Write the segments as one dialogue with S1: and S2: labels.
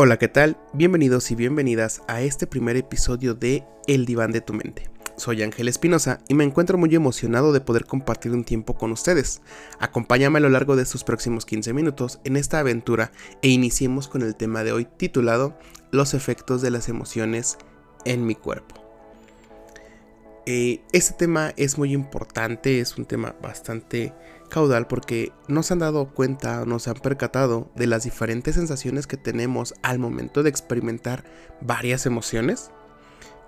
S1: Hola, ¿qué tal? Bienvenidos y bienvenidas a este primer episodio de El diván de tu mente. Soy Ángel Espinosa y me encuentro muy emocionado de poder compartir un tiempo con ustedes. Acompáñame a lo largo de estos próximos 15 minutos en esta aventura e iniciemos con el tema de hoy titulado Los efectos de las emociones en mi cuerpo. Eh, este tema es muy importante, es un tema bastante caudal porque no se han dado cuenta no se han percatado de las diferentes sensaciones que tenemos al momento de experimentar varias emociones.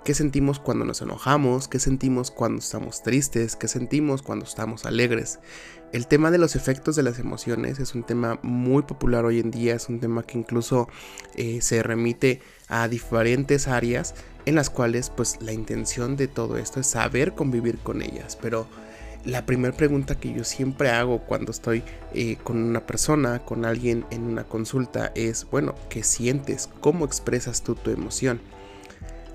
S1: ¿Qué sentimos cuando nos enojamos? ¿Qué sentimos cuando estamos tristes? ¿Qué sentimos cuando estamos alegres? El tema de los efectos de las emociones es un tema muy popular hoy en día, es un tema que incluso eh, se remite a diferentes áreas en las cuales pues la intención de todo esto es saber convivir con ellas, pero la primera pregunta que yo siempre hago cuando estoy eh, con una persona, con alguien en una consulta es, bueno, ¿qué sientes? ¿Cómo expresas tú tu emoción?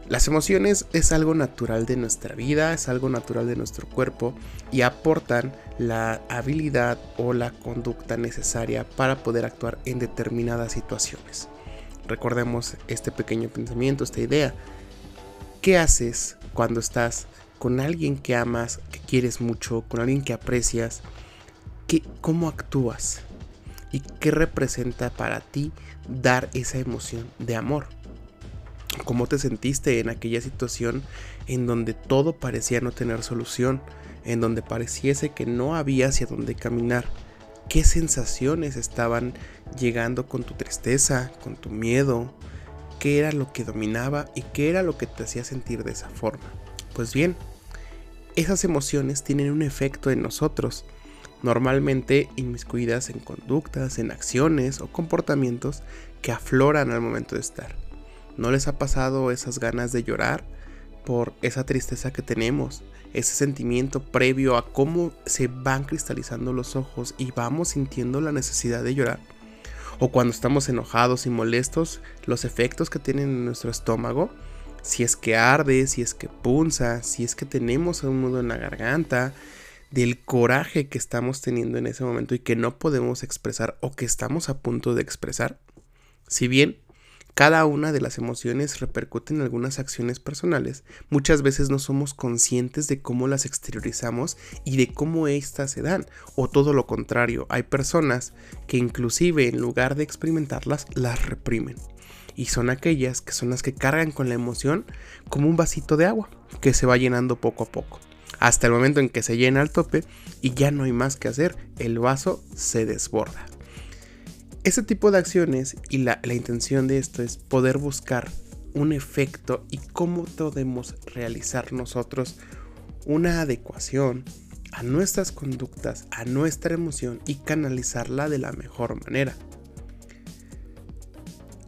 S1: Las emociones es algo natural de nuestra vida, es algo natural de nuestro cuerpo y aportan la habilidad o la conducta necesaria para poder actuar en determinadas situaciones. Recordemos este pequeño pensamiento, esta idea. ¿Qué haces cuando estás con alguien que amas, que quieres mucho, con alguien que aprecias, ¿qué, ¿cómo actúas? ¿Y qué representa para ti dar esa emoción de amor? ¿Cómo te sentiste en aquella situación en donde todo parecía no tener solución, en donde pareciese que no había hacia dónde caminar? ¿Qué sensaciones estaban llegando con tu tristeza, con tu miedo? ¿Qué era lo que dominaba y qué era lo que te hacía sentir de esa forma? Pues bien, esas emociones tienen un efecto en nosotros, normalmente inmiscuidas en conductas, en acciones o comportamientos que afloran al momento de estar. ¿No les ha pasado esas ganas de llorar por esa tristeza que tenemos? Ese sentimiento previo a cómo se van cristalizando los ojos y vamos sintiendo la necesidad de llorar. O cuando estamos enojados y molestos, los efectos que tienen en nuestro estómago si es que arde, si es que punza, si es que tenemos un nudo en la garganta, del coraje que estamos teniendo en ese momento y que no podemos expresar o que estamos a punto de expresar. Si bien cada una de las emociones repercute en algunas acciones personales, muchas veces no somos conscientes de cómo las exteriorizamos y de cómo éstas se dan, o todo lo contrario, hay personas que inclusive en lugar de experimentarlas, las reprimen y son aquellas que son las que cargan con la emoción como un vasito de agua que se va llenando poco a poco. Hasta el momento en que se llena al tope y ya no hay más que hacer, el vaso se desborda. Este tipo de acciones y la, la intención de esto es poder buscar un efecto y cómo podemos realizar nosotros una adecuación a nuestras conductas, a nuestra emoción y canalizarla de la mejor manera.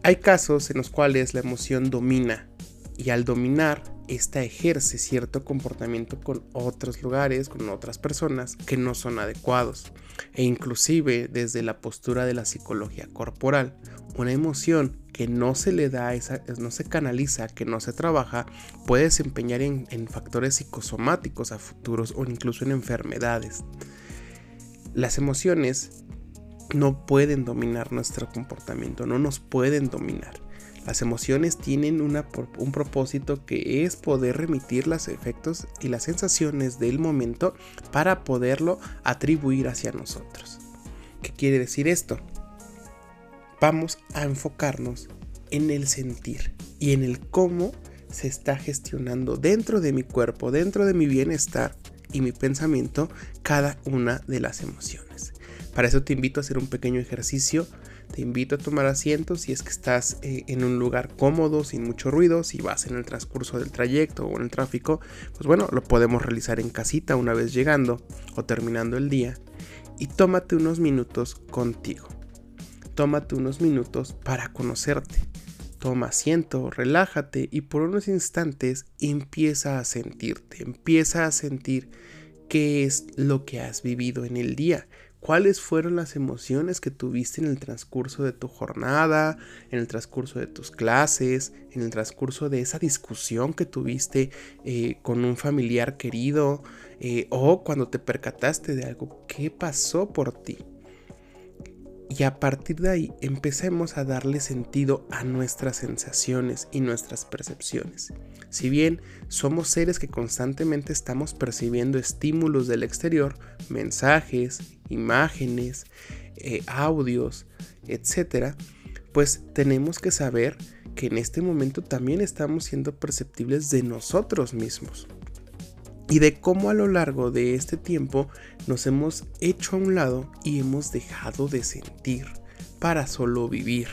S1: Hay casos en los cuales la emoción domina y al dominar, esta ejerce cierto comportamiento con otros lugares, con otras personas que no son adecuados. E inclusive desde la postura de la psicología corporal, una emoción que no se le da, no se canaliza, que no se trabaja, puede desempeñar en, en factores psicosomáticos a futuros o incluso en enfermedades. Las emociones no pueden dominar nuestro comportamiento, no nos pueden dominar. Las emociones tienen un propósito que es poder remitir los efectos y las sensaciones del momento para poderlo atribuir hacia nosotros. ¿Qué quiere decir esto? Vamos a enfocarnos en el sentir y en el cómo se está gestionando dentro de mi cuerpo, dentro de mi bienestar y mi pensamiento cada una de las emociones. Para eso te invito a hacer un pequeño ejercicio. Te invito a tomar asiento si es que estás eh, en un lugar cómodo, sin mucho ruido, si vas en el transcurso del trayecto o en el tráfico, pues bueno, lo podemos realizar en casita una vez llegando o terminando el día. Y tómate unos minutos contigo. Tómate unos minutos para conocerte. Toma asiento, relájate y por unos instantes empieza a sentirte, empieza a sentir qué es lo que has vivido en el día, cuáles fueron las emociones que tuviste en el transcurso de tu jornada, en el transcurso de tus clases, en el transcurso de esa discusión que tuviste eh, con un familiar querido eh, o cuando te percataste de algo, ¿qué pasó por ti? y a partir de ahí empecemos a darle sentido a nuestras sensaciones y nuestras percepciones. Si bien somos seres que constantemente estamos percibiendo estímulos del exterior, mensajes, imágenes, eh, audios, etc., pues tenemos que saber que en este momento también estamos siendo perceptibles de nosotros mismos y de cómo a lo largo de este tiempo nos hemos hecho a un lado y hemos dejado de sentir para solo vivir.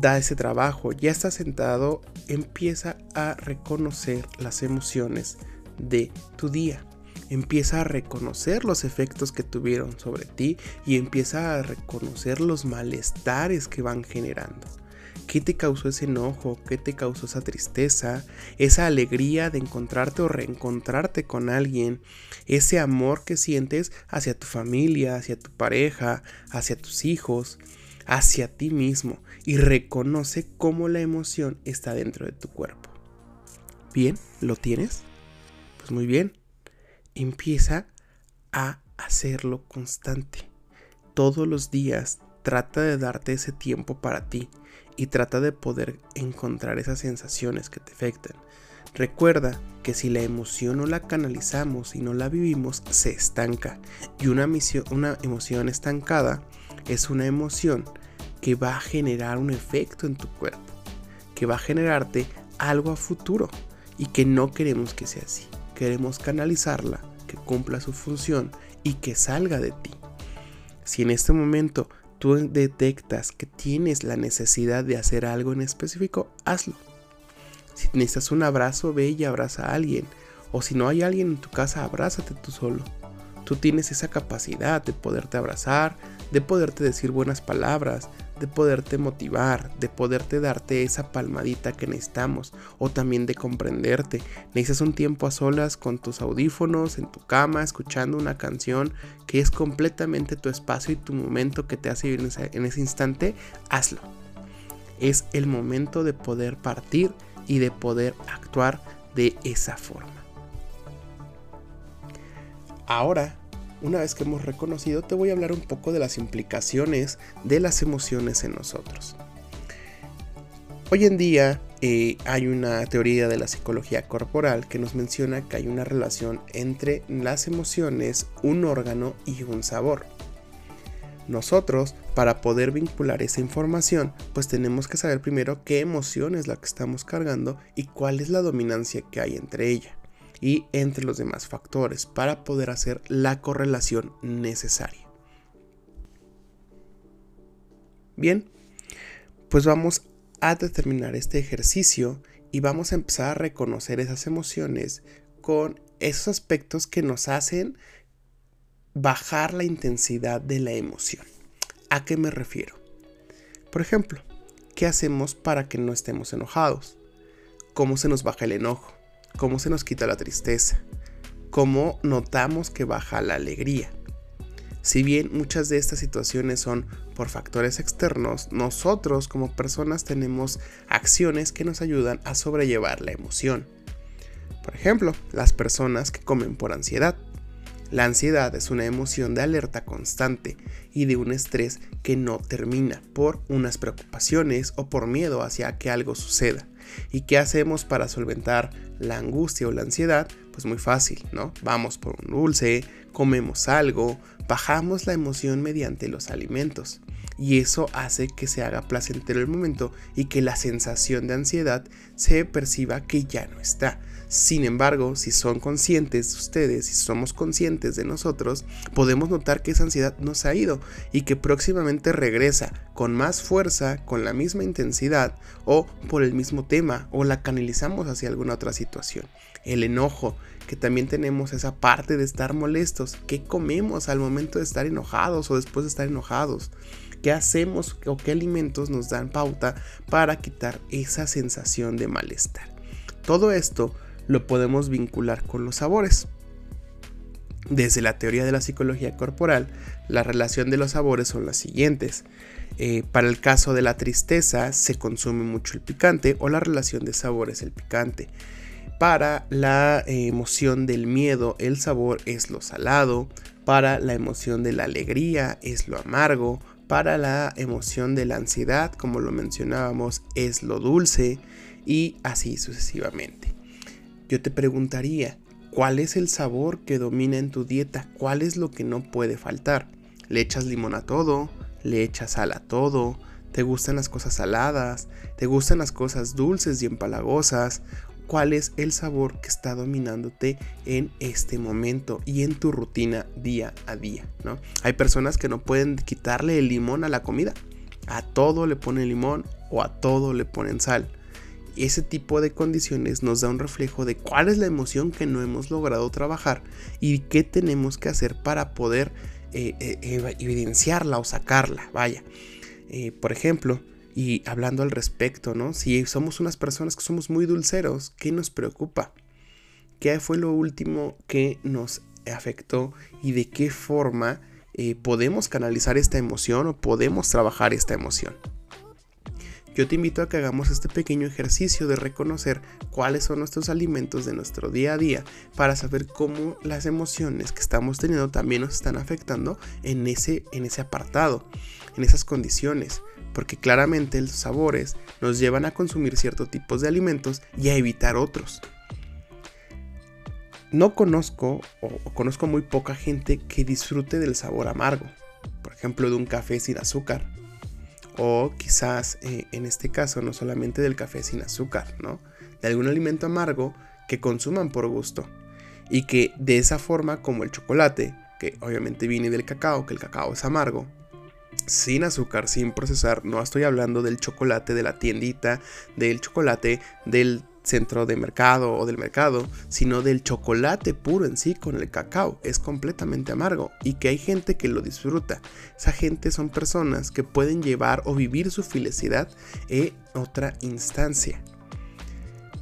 S1: Da ese trabajo, ya está sentado, empieza a reconocer las emociones de tu día. Empieza a reconocer los efectos que tuvieron sobre ti y empieza a reconocer los malestares que van generando. ¿Qué te causó ese enojo? ¿Qué te causó esa tristeza? Esa alegría de encontrarte o reencontrarte con alguien. Ese amor que sientes hacia tu familia, hacia tu pareja, hacia tus hijos, hacia ti mismo. Y reconoce cómo la emoción está dentro de tu cuerpo. ¿Bien? ¿Lo tienes? Pues muy bien. Empieza a hacerlo constante. Todos los días trata de darte ese tiempo para ti y trata de poder encontrar esas sensaciones que te afectan. Recuerda que si la emoción no la canalizamos y no la vivimos, se estanca. Y una, emoción estancada es una emoción que va a generar un efecto en tu cuerpo, que va a generarte algo a futuro y que no queremos que sea así. Queremos canalizarla, que cumpla su función y que salga de ti. Si en este momento tú detectas que tienes la necesidad de hacer algo en específico, hazlo. Si necesitas un abrazo, ve y abraza a alguien. O si no hay alguien en tu casa, abrázate tú solo. Tú tienes esa capacidad de poderte abrazar, de poderte decir buenas palabras, de poderte motivar, de poderte darte esa palmadita que necesitamos o también de comprenderte. Necesitas un tiempo a solas con tus audífonos en tu cama escuchando una canción que es completamente tu espacio y tu momento que te hace vivir en ese, instante, hazlo. Es el momento de poder partir y de poder actuar de esa forma. Ahora una vez que hemos reconocido, te voy a hablar un poco de las implicaciones de las emociones en nosotros. Hoy en día eh, hay una teoría de la psicología corporal que nos menciona que hay una relación entre las emociones, un órgano y un sabor. Nosotros, para poder vincular esa información, pues tenemos que saber primero qué emoción es la que estamos cargando y cuál es la dominancia que hay entre ella y entre los demás factores para poder hacer la correlación necesaria. Bien, pues vamos a determinar este ejercicio y vamos a empezar a reconocer esas emociones con esos aspectos que nos hacen bajar la intensidad de la emoción. ¿A qué me refiero? Por ejemplo, ¿qué hacemos para que no estemos enojados? ¿Cómo se nos baja el enojo? Cómo se nos quita la tristeza, cómo notamos que baja la alegría. Si bien muchas de estas situaciones son por factores externos, nosotros como personas tenemos acciones que nos ayudan a sobrellevar la emoción. Por ejemplo, las personas que comen por ansiedad. La ansiedad es una emoción de alerta constante y de un estrés que no termina por unas preocupaciones o por miedo hacia que algo suceda. ¿Y qué hacemos para solventar la angustia o la ansiedad? Pues muy fácil, ¿no? Vamos por un dulce, comemos algo, bajamos la emoción mediante los alimentos. Y eso hace que se haga placentero el momento y que la sensación de ansiedad se perciba que ya no está. Sin embargo, si son conscientes ustedes, si somos conscientes de nosotros, podemos notar que esa ansiedad no se ha ido y que próximamente regresa con más fuerza, con la misma intensidad o por el mismo tema o la canalizamos hacia alguna otra situación. El enojo, que también tenemos esa parte de estar molestos. ¿Qué comemos al momento de estar enojados o después de estar enojados? ¿Qué hacemos o qué alimentos nos dan pauta para quitar esa sensación de malestar? Todo esto lo podemos vincular con los sabores. Desde la teoría de la psicología corporal, la relación de los sabores son las siguientes. Eh, para el caso de la tristeza, se consume mucho el picante o la relación de sabores el picante. Para la emoción del miedo, el sabor es lo salado. Para la emoción de la alegría, es lo amargo. Para la emoción de la ansiedad, como lo mencionábamos, es lo dulce. Y así sucesivamente. Yo te preguntaría, ¿cuál es el sabor que domina en tu dieta? ¿Cuál es lo que no puede faltar? ¿Le echas limón a todo? ¿Le echas sal a todo? ¿Te gustan las cosas saladas? ¿Te gustan las cosas dulces y empalagosas? Cuál es el sabor que está dominándote en este momento y en tu rutina día a día, ¿no? Hay personas que no pueden quitarle el limón a la comida. A todo le ponen limón o a todo le ponen sal. Ese tipo de condiciones nos da un reflejo de cuál es la emoción que no hemos logrado trabajar y qué tenemos que hacer para poder eh, eh, evidenciarla o sacarla. Vaya, eh, por ejemplo, y hablando al respecto, ¿no? Si somos unas personas que somos muy dulceros, ¿qué nos preocupa? ¿Qué fue lo último que nos afectó y de qué forma eh, podemos canalizar esta emoción o podemos trabajar esta emoción? Yo te invito a que hagamos este pequeño ejercicio de reconocer cuáles son nuestros alimentos de nuestro día a día para saber cómo las emociones que estamos teniendo también nos están afectando en ese, en ese apartado, en esas condiciones porque claramente los sabores nos llevan a consumir ciertos tipos de alimentos y a evitar otros. No conozco o, conozco muy poca gente que disfrute del sabor amargo, por ejemplo de un café sin azúcar, o quizás eh, en este caso no solamente del café sin azúcar, ¿no? De algún alimento amargo que consuman por gusto y que de esa forma como el chocolate, que obviamente viene del cacao, que el cacao es amargo, sin azúcar, sin procesar. No estoy hablando del chocolate de la tiendita, del chocolate del centro de mercado o del mercado, sino del chocolate puro en sí con el cacao. Es completamente amargo y que hay gente que lo disfruta. Esa gente son personas que pueden llevar o vivir su felicidad en otra instancia.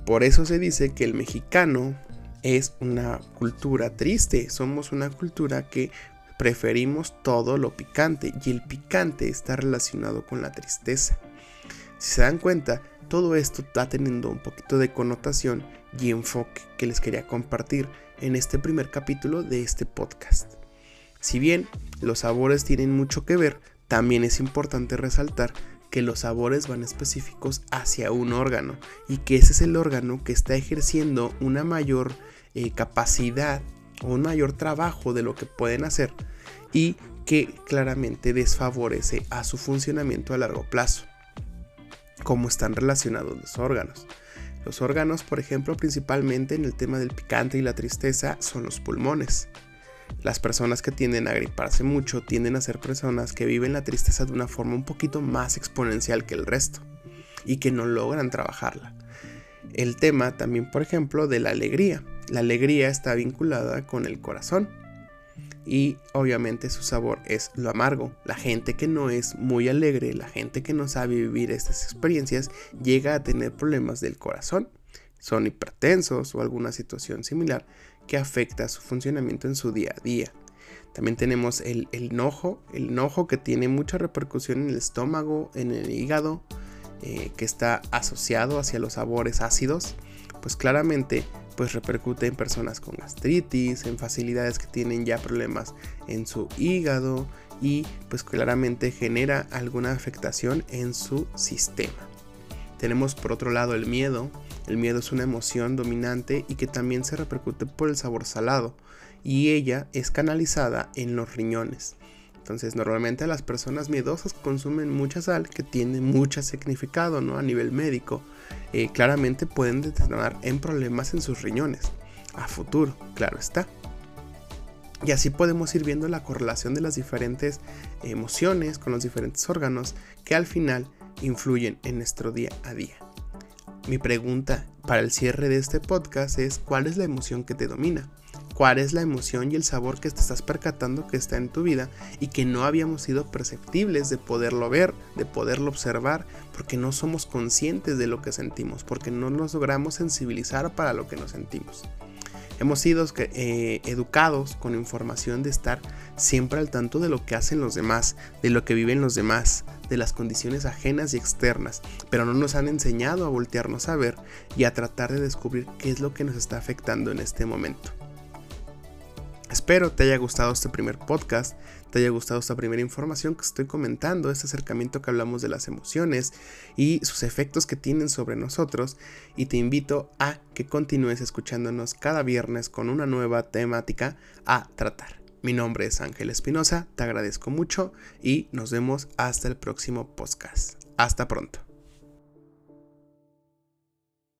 S1: Por eso se dice que el mexicano es una cultura triste, somos una cultura que preferimos todo lo picante y el picante está relacionado con la tristeza. Si se dan cuenta, todo esto está teniendo un poquito de connotación y enfoque que les quería compartir en este primer capítulo de este podcast. Si bien los sabores tienen mucho que ver, también es importante resaltar que los sabores van específicos hacia un órgano y que ese es el órgano que está ejerciendo una mayor eh, capacidad o un mayor trabajo de lo que pueden hacer y que claramente desfavorece a su funcionamiento a largo plazo. ¿Cómo están relacionados los órganos? Los órganos, por ejemplo, principalmente en el tema del picante y la tristeza, son los pulmones. Las personas que tienden a griparse mucho tienden a ser personas que viven la tristeza de una forma un poquito más exponencial que el resto y que no logran trabajarla. El tema también, por ejemplo, de la alegría. La alegría está vinculada con el corazón y obviamente su sabor es lo amargo. La gente que no es muy alegre, la gente que no sabe vivir estas experiencias, llega a tener problemas del corazón. Son hipertensos o alguna situación similar que afecta su funcionamiento en su día a día. También tenemos el, enojo, el enojo que tiene mucha repercusión en el estómago, en el hígado, eh, que está asociado hacia los sabores ácidos, pues claramente pues repercute en personas con gastritis, en facilidades que tienen ya problemas en su hígado y pues claramente genera alguna afectación en su sistema. Tenemos por otro lado el miedo. El miedo es una emoción dominante y que también se repercute por el sabor salado y ella es canalizada en los riñones. Entonces, normalmente las personas miedosas consumen mucha sal que tiene mucho significado ¿no? a nivel médico. Eh, claramente pueden detonar en problemas en sus riñones. A futuro, claro está. Y así podemos ir viendo la correlación de las diferentes emociones con los diferentes órganos que al final influyen en nuestro día a día. Mi pregunta para el cierre de este podcast es ¿cuál es la emoción que te domina? Cuál es la emoción y el sabor que te estás percatando que está en tu vida y que no habíamos sido perceptibles de poderlo ver, de poderlo observar, porque no somos conscientes de lo que sentimos, porque no nos logramos sensibilizar para lo que nos sentimos. Hemos sido eh, educados con información de estar siempre al tanto de lo que hacen los demás, de lo que viven los demás, de las condiciones ajenas y externas, pero no nos han enseñado a voltearnos a ver y a tratar de descubrir qué es lo que nos está afectando en este momento. Espero te haya gustado este primer podcast, te haya gustado esta primera información que estoy comentando, este acercamiento que hablamos de las emociones y sus efectos que tienen sobre nosotros y te invito a que continúes escuchándonos cada viernes con una nueva temática a tratar. Mi nombre es Ángel Espinosa, te agradezco mucho y nos vemos hasta el próximo podcast. Hasta pronto.